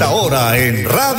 Ahora en Radio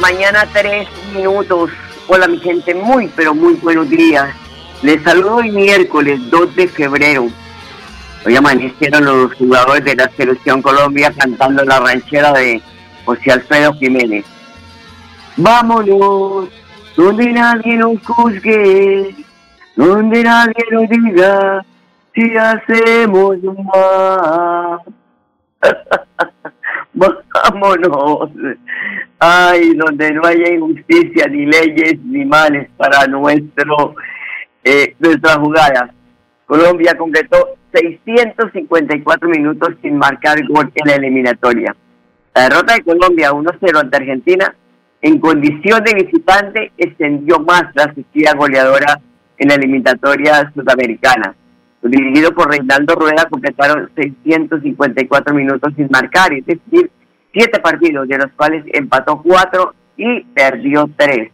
Mañana, tres minutos. Hola mi gente, muy pero muy buenos días. Les saludo hoy miércoles 2 de febrero. Hoy amanecieron los jugadores de la Selección Colombia cantando la ranchera de José Alfredo Jiménez. Vámonos, donde nadie nos juzgue, donde nadie nos diga si hacemos mal. Vámonos. Ay, donde no haya injusticia, ni leyes, ni males para nuestro eh, nuestras jugadas. Colombia completó 654 minutos sin marcar gol en la eliminatoria. La derrota de Colombia 1-0 ante Argentina en condición de visitante extendió más la sequía goleadora en la eliminatoria sudamericana. Dirigido por Reinaldo Rueda completaron 654 minutos sin marcar, es decir, siete partidos, de los cuales empató cuatro y perdió tres.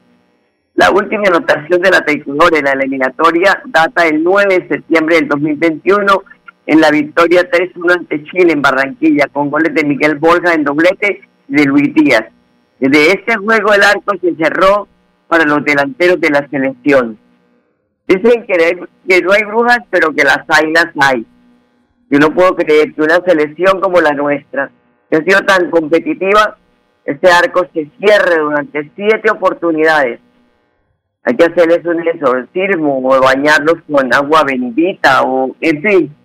La última anotación de la tricolor en la eliminatoria data el 9 de septiembre del 2021 en la victoria 3-1 ante Chile en Barranquilla, con goles de Miguel Borja en doblete y de Luis Díaz. Desde este juego el arco se cerró para los delanteros de la selección. Dicen que, no hay brujas, pero que las hay, las hay. Yo no puedo creer que una selección como la nuestra, que ha sido tan competitiva, este arco se cierre durante siete oportunidades. Hay que hacerles un exorcismo o bañarlos con agua bendita o, en fin,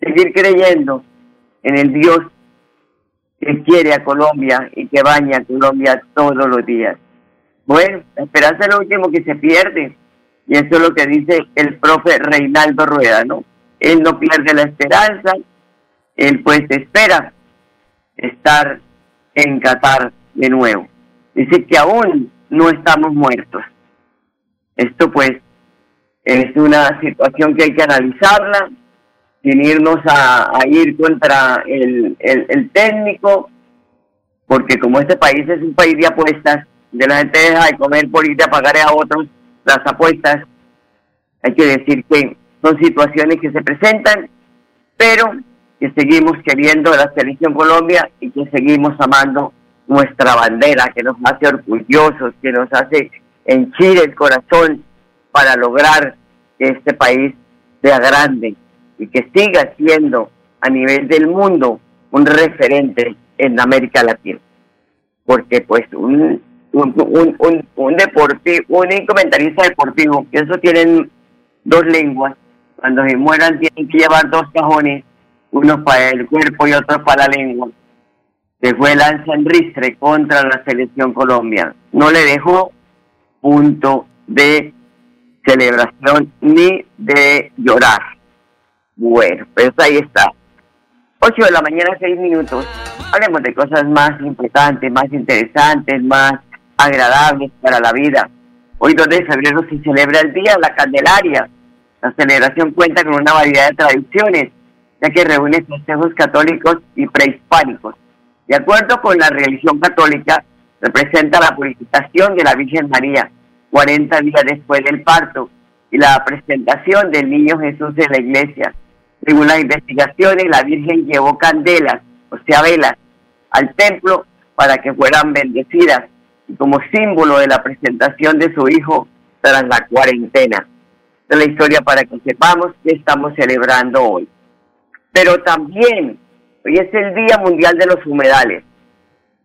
seguir creyendo en el Dios que quiere a Colombia y que baña a Colombia todos los días. Bueno, la esperanza es lo último que se pierde. Y eso es lo que dice el profe Reinaldo Rueda, ¿no? Él no pierde la esperanza, él pues espera estar en Qatar de nuevo. Dice que aún no estamos muertos. Esto pues es una situación que hay que analizarla sin irnos a, ir contra el, el, técnico, porque como este país es un país de apuestas, de la gente deja de comer por ir a pagar a otros las apuestas, hay que decir que son situaciones que se presentan, pero que seguimos queriendo la selección Colombia y que seguimos amando nuestra bandera, que nos hace orgullosos, que nos hace henchir el corazón para lograr que este país sea grande y que siga siendo a nivel del mundo un referente en América Latina. Porque pues un, un, un, un, deportivo, un comentarista deportivo, que eso tienen dos lenguas, cuando se mueran tienen que llevar dos cajones, uno para el cuerpo y otro para la lengua. Se fue lanza en contra la selección Colombia. No le dejó punto de celebración ni de llorar. Bueno, pues ahí está. 8 de la mañana, 6 minutos. Hablemos de cosas más importantes, más interesantes, más agradables para la vida. Hoy 2 de febrero se celebra el Día de la Candelaria. La celebración cuenta con una variedad de tradiciones, ya que reúne festejos católicos y prehispánicos. De acuerdo con la religión católica, representa la purificación de la Virgen María 40 días después del parto y la presentación del niño Jesús en la iglesia. Según las investigaciones, la Virgen llevó candelas, o sea, velas, al templo para que fueran bendecidas y como símbolo de la presentación de su hijo tras la cuarentena. Es la historia para que sepamos que estamos celebrando hoy. Pero también, hoy es el Día Mundial de los Humedales.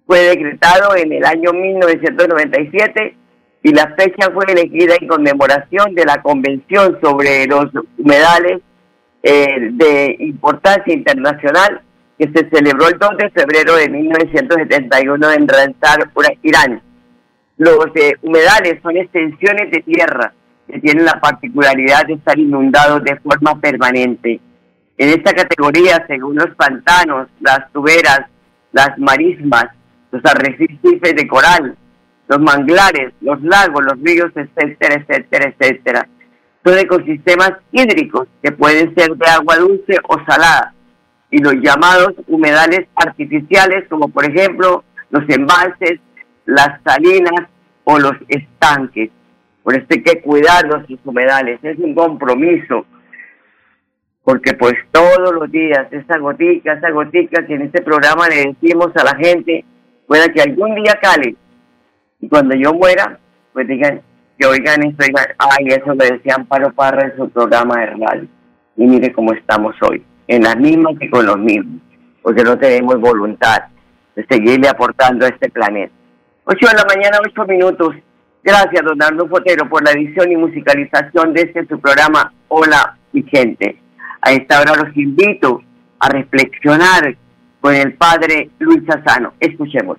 Fue decretado en el año 1997 y la fecha fue elegida en conmemoración de la Convención sobre los Humedales eh, de importancia internacional que se celebró el 2 de febrero de 1971 en Ranzar, Irán. Los eh, humedales son extensiones de tierra que tienen la particularidad de estar inundados de forma permanente. En esta categoría, según los pantanos, las tuberas, las marismas, los arrecifes de coral, los manglares, los lagos, los ríos, etcétera, etcétera, etcétera son ecosistemas hídricos que pueden ser de agua dulce o salada y los llamados humedales artificiales como por ejemplo los embalses, las salinas o los estanques. Por esto hay que cuidar nuestros humedales, es un compromiso, porque pues todos los días esa gotica, esa gotica que en este programa le decimos a la gente, pueda que algún día cale y cuando yo muera, pues digan, que oigan esto, oigan, ay, eso lo decían Paro Parra en su programa de. Y mire cómo estamos hoy, en las mismas que con los mismos, porque no tenemos voluntad de seguirle aportando a este planeta. 8 de la mañana, 8 minutos. Gracias, don Arno Fotero, por la edición y musicalización de este su programa Hola, gente. A esta hora los invito a reflexionar con el padre Luis Sassano. Escuchemos.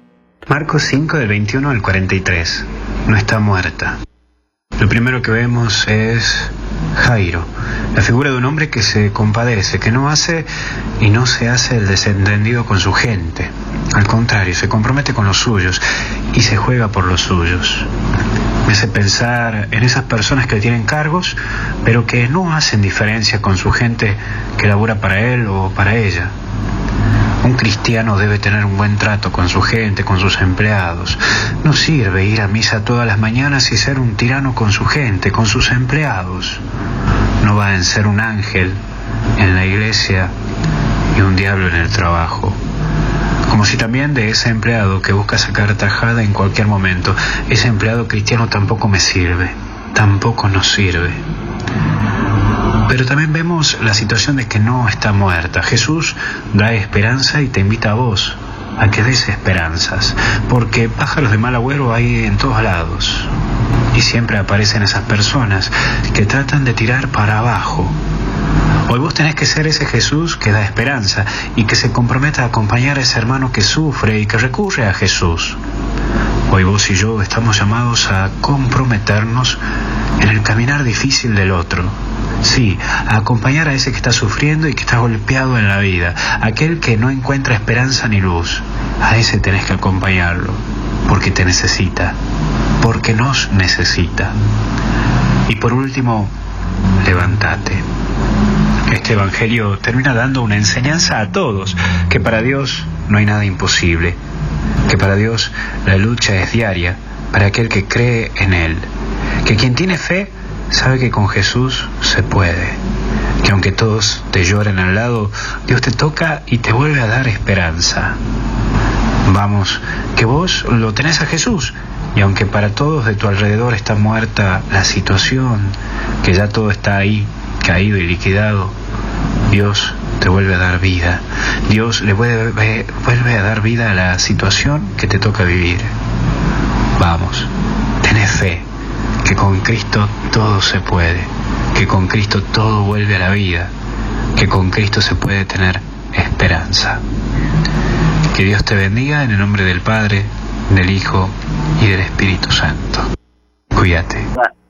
Marcos 5 del 21 al 43. No está muerta. Lo primero que vemos es Jairo, la figura de un hombre que se compadece, que no hace y no se hace el desentendido con su gente. Al contrario, se compromete con los suyos y se juega por los suyos. Me hace pensar en esas personas que tienen cargos, pero que no hacen diferencia con su gente que labora para él o para ella. Un cristiano debe tener un buen trato con su gente, con sus empleados. No sirve ir a misa todas las mañanas y ser un tirano con su gente, con sus empleados. No va a ser un ángel en la iglesia y un diablo en el trabajo. Como si también de ese empleado que busca sacar tajada en cualquier momento, ese empleado cristiano tampoco me sirve, tampoco nos sirve. Pero también vemos la situación de que no está muerta. Jesús da esperanza y te invita a vos a que des esperanzas, porque pájaros de mal agüero hay en todos lados. Y siempre aparecen esas personas que tratan de tirar para abajo. Hoy vos tenés que ser ese Jesús que da esperanza y que se comprometa a acompañar a ese hermano que sufre y que recurre a Jesús. Hoy vos y yo estamos llamados a comprometernos en el caminar difícil del otro Sí, a acompañar a ese que está sufriendo y que está golpeado en la vida, aquel que no encuentra esperanza ni luz. A ese tenés que acompañarlo, porque te necesita, porque nos necesita. Y por último, levántate. este Evangelio termina dando una enseñanza a todos, que para Dios no hay nada imposible, que para Dios la lucha es diaria, para aquel que cree en Él, que quien tiene fe sabe que con Jesús se puede, que aunque todos te lloren al lado, Dios te toca y te vuelve a dar esperanza. Vamos, que vos lo tenés a Jesús, y aunque para todos de tu alrededor está muerta la situación, que ya todo está ahí, caído y liquidado, Dios te vuelve a dar vida. Dios le vuelve, vuelve a dar vida a la situación que te toca vivir. Vamos, tenés fe, que con Cristo todo se puede, que con Cristo todo vuelve a la vida, que con Cristo se puede tener esperanza. Que Dios te bendiga en el nombre del Padre, del Hijo y del Espíritu Santo. Cuídate.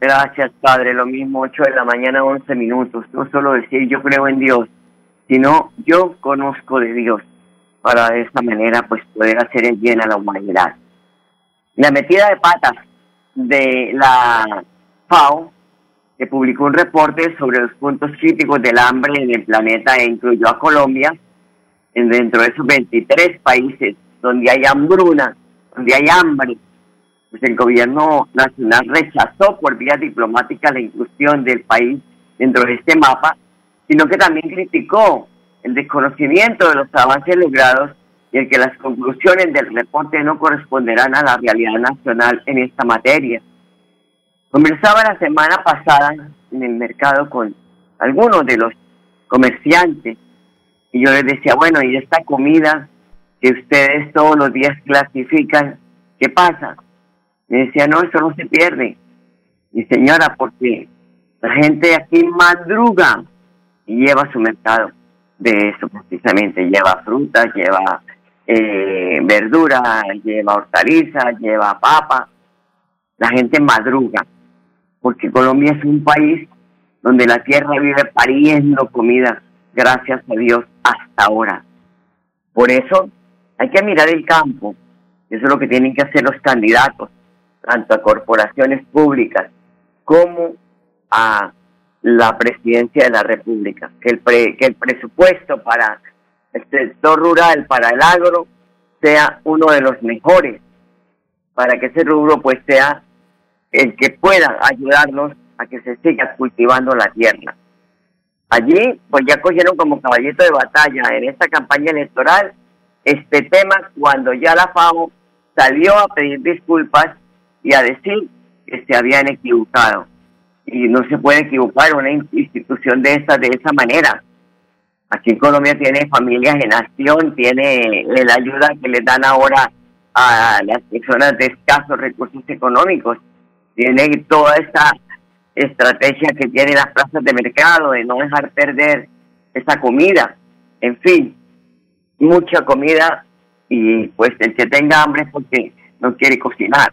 Gracias, Padre. Lo mismo, 8 de la mañana, 11 minutos. No solo decir yo creo en Dios, sino yo conozco de Dios para de esta manera pues poder hacer el bien a la humanidad. La metida de patas de la FAO, que publicó un reporte sobre los puntos críticos del hambre en el planeta e incluyó a Colombia, en dentro de esos 23 países donde hay hambruna, donde hay hambre, pues el gobierno nacional rechazó por vía diplomática la inclusión del país dentro de este mapa, sino que también criticó el desconocimiento de los avances logrados y el que las conclusiones del reporte no corresponderán a la realidad nacional en esta materia. Conversaba la semana pasada en el mercado con algunos de los comerciantes y yo les decía, bueno, y esta comida que ustedes todos los días clasifican, ¿qué pasa? Me decía, no, eso no se pierde. Mi señora, porque la gente aquí madruga y lleva su mercado de eso precisamente. Lleva frutas, lleva eh, verdura, lleva hortalizas, lleva papa. La gente madruga, porque Colombia es un país donde la tierra vive pariendo comida, gracias a Dios, hasta ahora. Por eso hay que mirar el campo, eso es lo que tienen que hacer los candidatos, tanto a corporaciones públicas como a la presidencia de la República, que el, que el presupuesto para el sector rural, para el agro, sea uno de los mejores, para que ese rubro pues sea el que pueda ayudarnos a que se siga cultivando la tierra. Allí pues ya cogieron como caballito de batalla en esta campaña electoral este tema cuando ya la FAO salió a pedir disculpas y a decir que se habían equivocado. Y no se puede equivocar una institución de esa de esa manera. Aquí en Colombia tiene familias en acción, tiene la ayuda que le dan ahora a las personas de escasos recursos económicos, tiene toda esta estrategia que tiene las plazas de mercado de no dejar perder esa comida. En fin, mucha comida y pues el que tenga hambre es porque no quiere cocinar.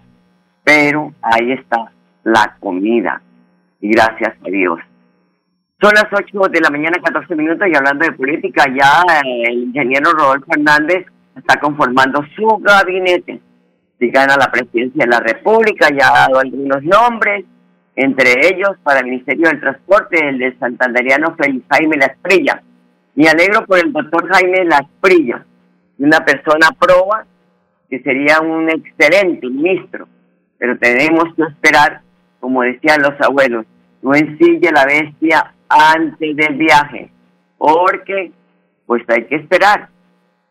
Pero ahí está la comida y gracias a Dios. Son las 8 de la mañana, 14 minutos, y hablando de política, ya el ingeniero Rodolfo Hernández está conformando su gabinete. Si gana la presidencia de la República, ya ha dado algunos nombres, entre ellos para el Ministerio del Transporte, el de santanderiano Félix Jaime Lasprilla. Me alegro por el doctor Jaime Lasprilla, una persona proba que sería un excelente ministro, pero tenemos que esperar, como decían los abuelos, no ensille la bestia antes del viaje, porque pues hay que esperar.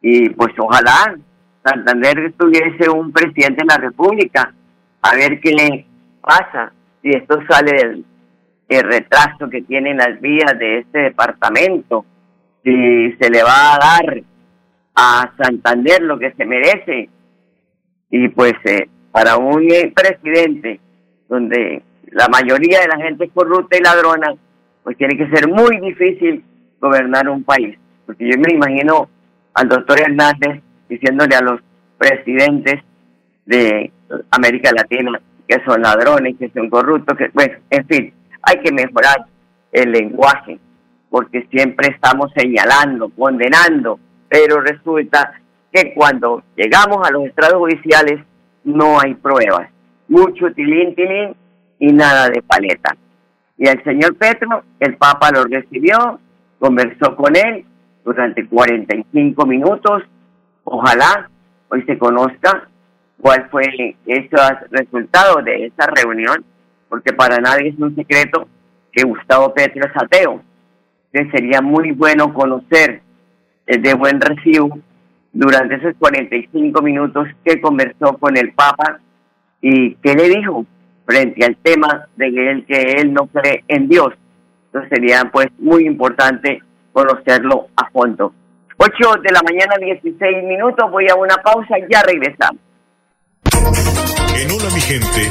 Y pues ojalá Santander tuviese un presidente de la República, a ver qué le pasa si esto sale del el retraso que tienen las vías de este departamento, si se le va a dar a Santander lo que se merece. Y pues eh, para un presidente donde la mayoría de la gente es corrupta y ladrona, pues tiene que ser muy difícil gobernar un país. Porque yo me imagino al doctor Hernández diciéndole a los presidentes de América Latina que son ladrones, que son corruptos, que, bueno, en fin, hay que mejorar el lenguaje, porque siempre estamos señalando, condenando, pero resulta que cuando llegamos a los estrados judiciales no hay pruebas. Mucho tilín, tilín y nada de paleta. Y el señor Petro, el Papa lo recibió conversó con él durante 45 minutos. Ojalá hoy se conozca cuál fue el resultado de esa reunión, porque para nadie es un secreto que Gustavo Petro es ateo, sería muy bueno conocer de buen recibo durante esos 45 minutos que conversó con el Papa y qué le dijo frente al tema de él, que él no cree en Dios. Entonces sería pues muy importante conocerlo a fondo. 8 de la mañana, 16 minutos, voy a una pausa y ya regresamos. En Hola mi gente,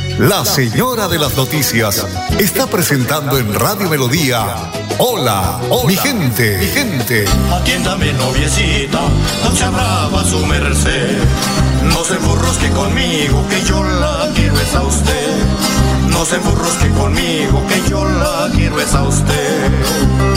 la señora de las noticias está presentando en Radio Melodía. Hola, mi gente, mi gente. Atiéndame, noviecita, no se brava su merced. No se que conmigo, que yo la quiero es a usted. No se que conmigo, que yo la quiero es a usted.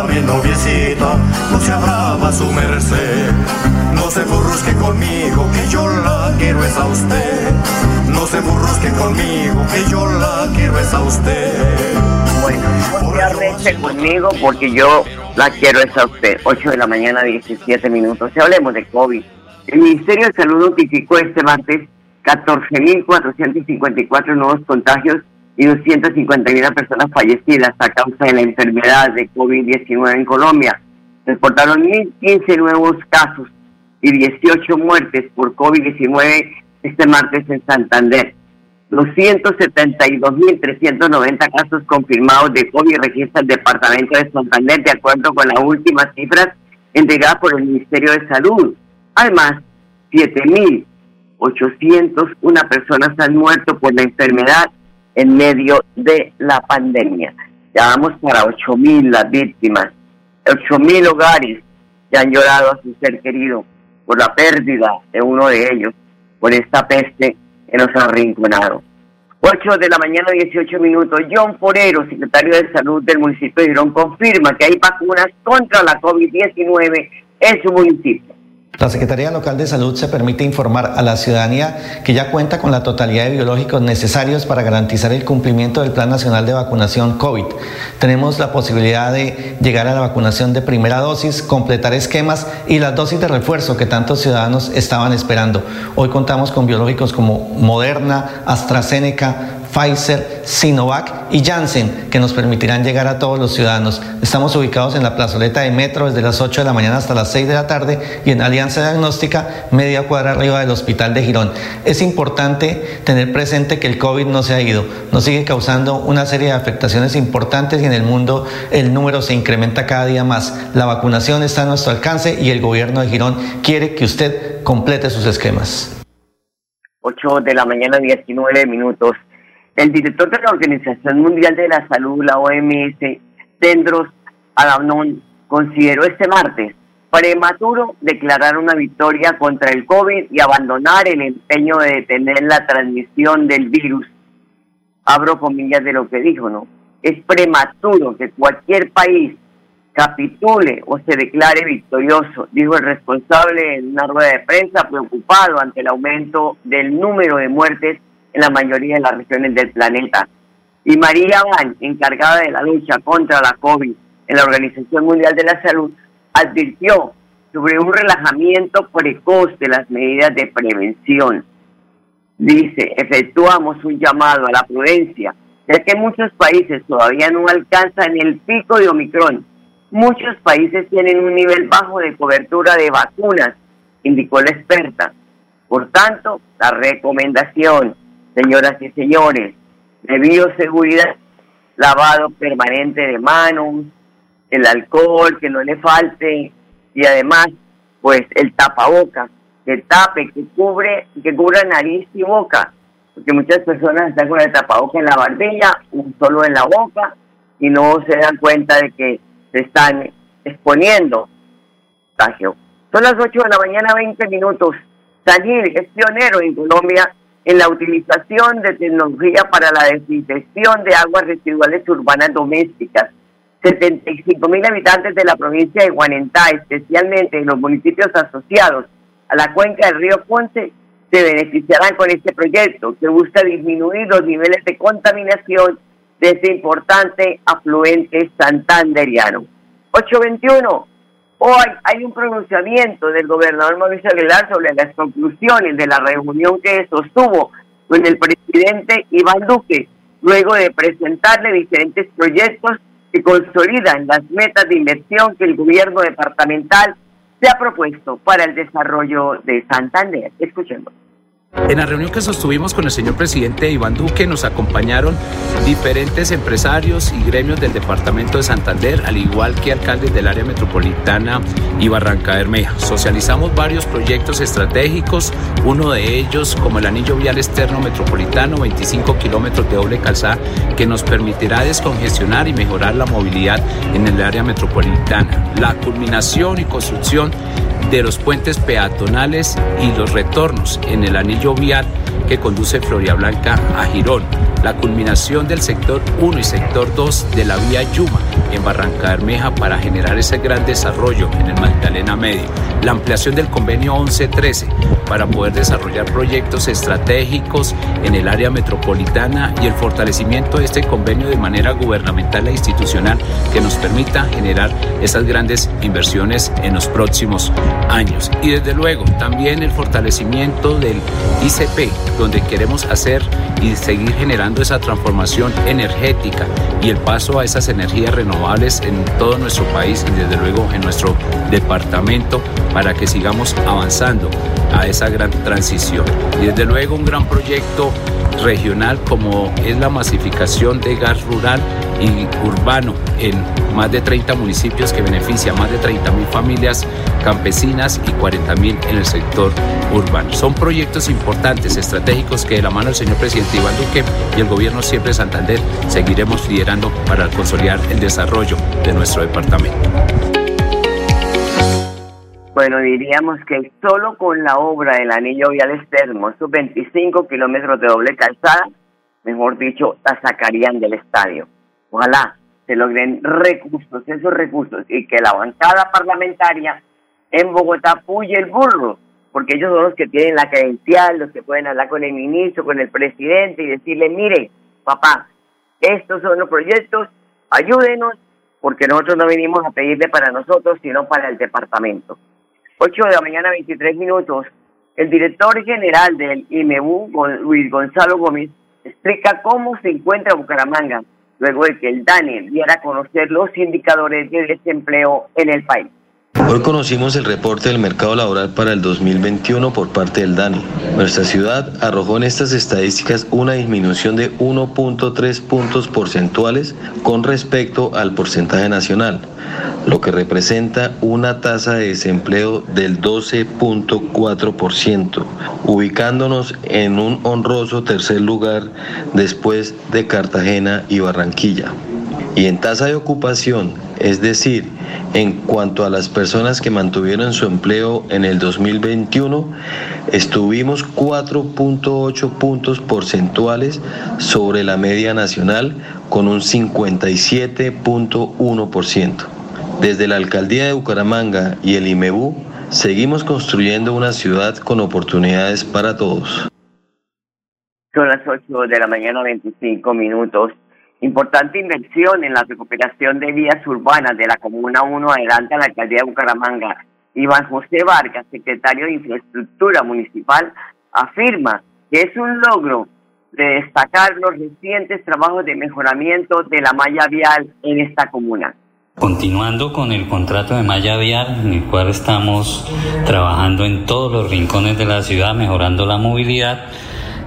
Atiéndame noviecita, no se abrava su merced. No se burrusque conmigo, que yo la quiero es a usted. No se burrusque conmigo, que yo la quiero es a usted. Bueno, no conmigo porque yo la quiero es a usted. 8 de la mañana, 17 minutos. Si hablemos de COVID. El Ministerio de Salud notificó este martes 14.454 nuevos contagios y 251 personas fallecidas a causa de la enfermedad de COVID-19 en Colombia. Reportaron 1.015 nuevos casos y 18 muertes por COVID-19 este martes en Santander. Los 172.390 casos confirmados de COVID registran el departamento de Santander de acuerdo con las últimas cifras entregadas por el Ministerio de Salud. Además, 7.801 personas han muerto por la enfermedad en medio de la pandemia. Ya vamos para 8.000 las víctimas, 8.000 hogares que han llorado a su ser querido por la pérdida de uno de ellos, por esta peste que nos ha arrinconado. 8 de la mañana, 18 minutos. John Forero, secretario de Salud del municipio de Girón, confirma que hay vacunas contra la COVID-19 en su municipio. La Secretaría Local de Salud se permite informar a la ciudadanía que ya cuenta con la totalidad de biológicos necesarios para garantizar el cumplimiento del Plan Nacional de Vacunación COVID. Tenemos la posibilidad de llegar a la vacunación de primera dosis, completar esquemas y las dosis de refuerzo que tantos ciudadanos estaban esperando. Hoy contamos con biológicos como Moderna, AstraZeneca, Pfizer, Sinovac y Janssen, que nos permitirán llegar a todos los ciudadanos. Estamos ubicados en la plazoleta de Metro desde las 8 de la mañana hasta las 6 de la tarde y en Alianza Diagnóstica, media cuadra arriba del Hospital de Girón. Es importante tener presente que el COVID no se ha ido, nos sigue causando una serie de afectaciones importantes y en el mundo el número se incrementa cada día más. La vacunación está a nuestro alcance y el gobierno de Girón quiere que usted complete sus esquemas. 8 de la mañana, 19 minutos. El director de la Organización Mundial de la Salud, la OMS, Tendros Adhanom, consideró este martes prematuro declarar una victoria contra el COVID y abandonar el empeño de detener la transmisión del virus. Abro comillas de lo que dijo, ¿no? Es prematuro que cualquier país capitule o se declare victorioso, dijo el responsable en una rueda de prensa preocupado ante el aumento del número de muertes en la mayoría de las regiones del planeta. Y María Van, encargada de la lucha contra la COVID en la Organización Mundial de la Salud, advirtió sobre un relajamiento precoz de las medidas de prevención. Dice, efectuamos un llamado a la prudencia, ya que muchos países todavía no alcanzan el pico de Omicron. Muchos países tienen un nivel bajo de cobertura de vacunas, indicó la experta. Por tanto, la recomendación señoras y señores, de bioseguridad, lavado permanente de manos, el alcohol, que no le falte, y además, pues el tapaboca, que tape, que cubre, que cubra nariz y boca, porque muchas personas están con el tapabocas en la barbilla, un solo en la boca, y no se dan cuenta de que se están exponiendo. Son las 8 de la mañana, 20 minutos. Salir es pionero en Colombia en la utilización de tecnología para la desinfección de aguas residuales urbanas domésticas. 75 mil habitantes de la provincia de Guanentá, especialmente en los municipios asociados a la cuenca del río Ponce, se beneficiarán con este proyecto que busca disminuir los niveles de contaminación de este importante afluente santanderiano. 821. Hoy hay un pronunciamiento del gobernador Mauricio Aguilar sobre las conclusiones de la reunión que sostuvo con el presidente Iván Duque, luego de presentarle diferentes proyectos que consolidan las metas de inversión que el gobierno departamental se ha propuesto para el desarrollo de Santander. Escuchemos. En la reunión que sostuvimos con el señor presidente Iván Duque nos acompañaron diferentes empresarios y gremios del departamento de Santander, al igual que alcaldes del área metropolitana y Barranca Bermeja. Socializamos varios proyectos estratégicos, uno de ellos como el anillo vial externo metropolitano, 25 kilómetros de doble calzada, que nos permitirá descongestionar y mejorar la movilidad en el área metropolitana. La culminación y construcción de los puentes peatonales y los retornos en el anillo vial que conduce Floria Blanca a Girón, la culminación del sector 1 y sector 2 de la vía Yuma en Barranca Bermeja para generar ese gran desarrollo en el Magdalena Medio, la ampliación del convenio 1113 para poder desarrollar proyectos estratégicos en el área metropolitana y el fortalecimiento de este convenio de manera gubernamental e institucional que nos permita generar esas grandes inversiones en los próximos años. Y desde luego también el fortalecimiento del ICP, donde queremos hacer y seguir generando esa transformación energética y el paso a esas energías renovables en todo nuestro país y desde luego en nuestro departamento para que sigamos avanzando a esa gran transición. Y desde luego un gran proyecto regional como es la masificación de gas rural y urbano en más de 30 municipios que beneficia a más de 30 mil familias campesinas y 40 mil en el sector urbano. Son proyectos importantes, estratégicos que de la mano del señor presidente Iván Duque y el gobierno siempre de Santander seguiremos liderando para consolidar el desarrollo de nuestro departamento. Bueno, diríamos que solo con la obra del anillo vial externo, esos 25 kilómetros de doble calzada, mejor dicho, la sacarían del estadio. Ojalá se logren recursos, esos recursos, y que la bancada parlamentaria en Bogotá apoye el burro, porque ellos son los que tienen la credencial, los que pueden hablar con el ministro, con el presidente y decirle, mire, papá, estos son los proyectos, ayúdenos, porque nosotros no venimos a pedirle para nosotros, sino para el departamento. 8 de la mañana, 23 minutos. El director general del IMEBU, Luis Gonzalo Gómez, explica cómo se encuentra Bucaramanga luego de que el DANE diera a conocer los indicadores de desempleo en el país. Hoy conocimos el reporte del mercado laboral para el 2021 por parte del DANI. Nuestra ciudad arrojó en estas estadísticas una disminución de 1.3 puntos porcentuales con respecto al porcentaje nacional, lo que representa una tasa de desempleo del 12.4%, ubicándonos en un honroso tercer lugar después de Cartagena y Barranquilla. Y en tasa de ocupación, es decir, en cuanto a las personas que mantuvieron su empleo en el 2021, estuvimos 4.8 puntos porcentuales sobre la media nacional con un 57.1%. Desde la alcaldía de Bucaramanga y el IMEBU, seguimos construyendo una ciudad con oportunidades para todos. Son las 8 de la mañana, 25 minutos. Importante inversión en la recuperación de vías urbanas de la Comuna 1 adelante a la alcaldía de Bucaramanga. Iván José Vargas, secretario de Infraestructura Municipal, afirma que es un logro de destacar los recientes trabajos de mejoramiento de la malla vial en esta comuna. Continuando con el contrato de malla vial, en el cual estamos trabajando en todos los rincones de la ciudad, mejorando la movilidad,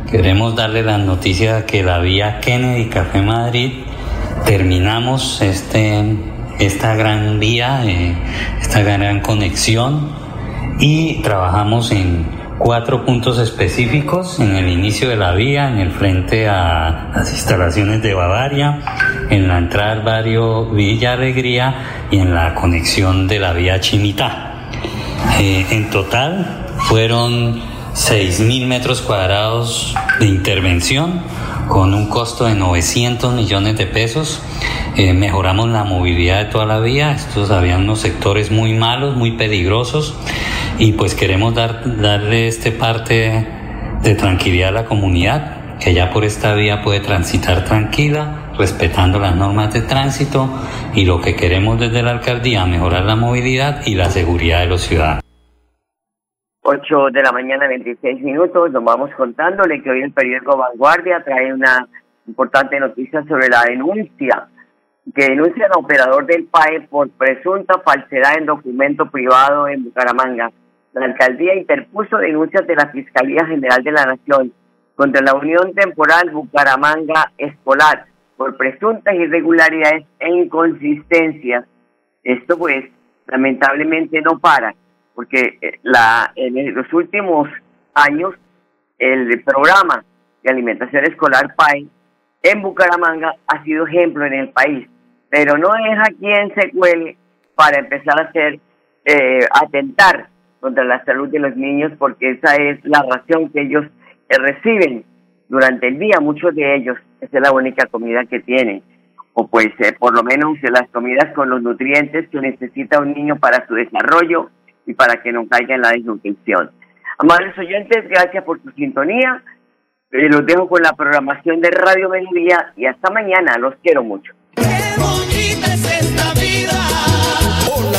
Queremos darle la noticia que la vía Kennedy Café Madrid terminamos este, esta gran vía, eh, esta gran conexión y trabajamos en cuatro puntos específicos en el inicio de la vía, en el frente a las instalaciones de Bavaria, en la entrada al barrio Villa Alegría y en la conexión de la vía Chimitá. Eh, en total fueron 6.000 metros cuadrados de intervención con un costo de 900 millones de pesos. Eh, mejoramos la movilidad de toda la vía. Estos habían unos sectores muy malos, muy peligrosos y pues queremos dar, darle este parte de tranquilidad a la comunidad, que ya por esta vía puede transitar tranquila, respetando las normas de tránsito y lo que queremos desde la alcaldía, mejorar la movilidad y la seguridad de los ciudadanos. 8 de la mañana, 26 minutos. Nos vamos contándole que hoy el periódico Vanguardia trae una importante noticia sobre la denuncia que denuncia al operador del PAE por presunta falsedad en documento privado en Bucaramanga. La alcaldía interpuso denuncias de la Fiscalía General de la Nación contra la Unión Temporal Bucaramanga Escolar por presuntas irregularidades e inconsistencias. Esto pues lamentablemente no para porque eh, la, en los últimos años el programa de alimentación escolar PAI en Bucaramanga ha sido ejemplo en el país, pero no es a quien se cuele para empezar a hacer, eh, atentar contra la salud de los niños, porque esa es la ración que ellos eh, reciben durante el día, muchos de ellos, esa es la única comida que tienen, o pues por lo menos las comidas con los nutrientes que necesita un niño para su desarrollo, y para que no caiga en la desnutrición. Amables oyentes, gracias por su sintonía. Eh, los dejo con la programación de Radio Melodía y hasta mañana. Los quiero mucho. Hola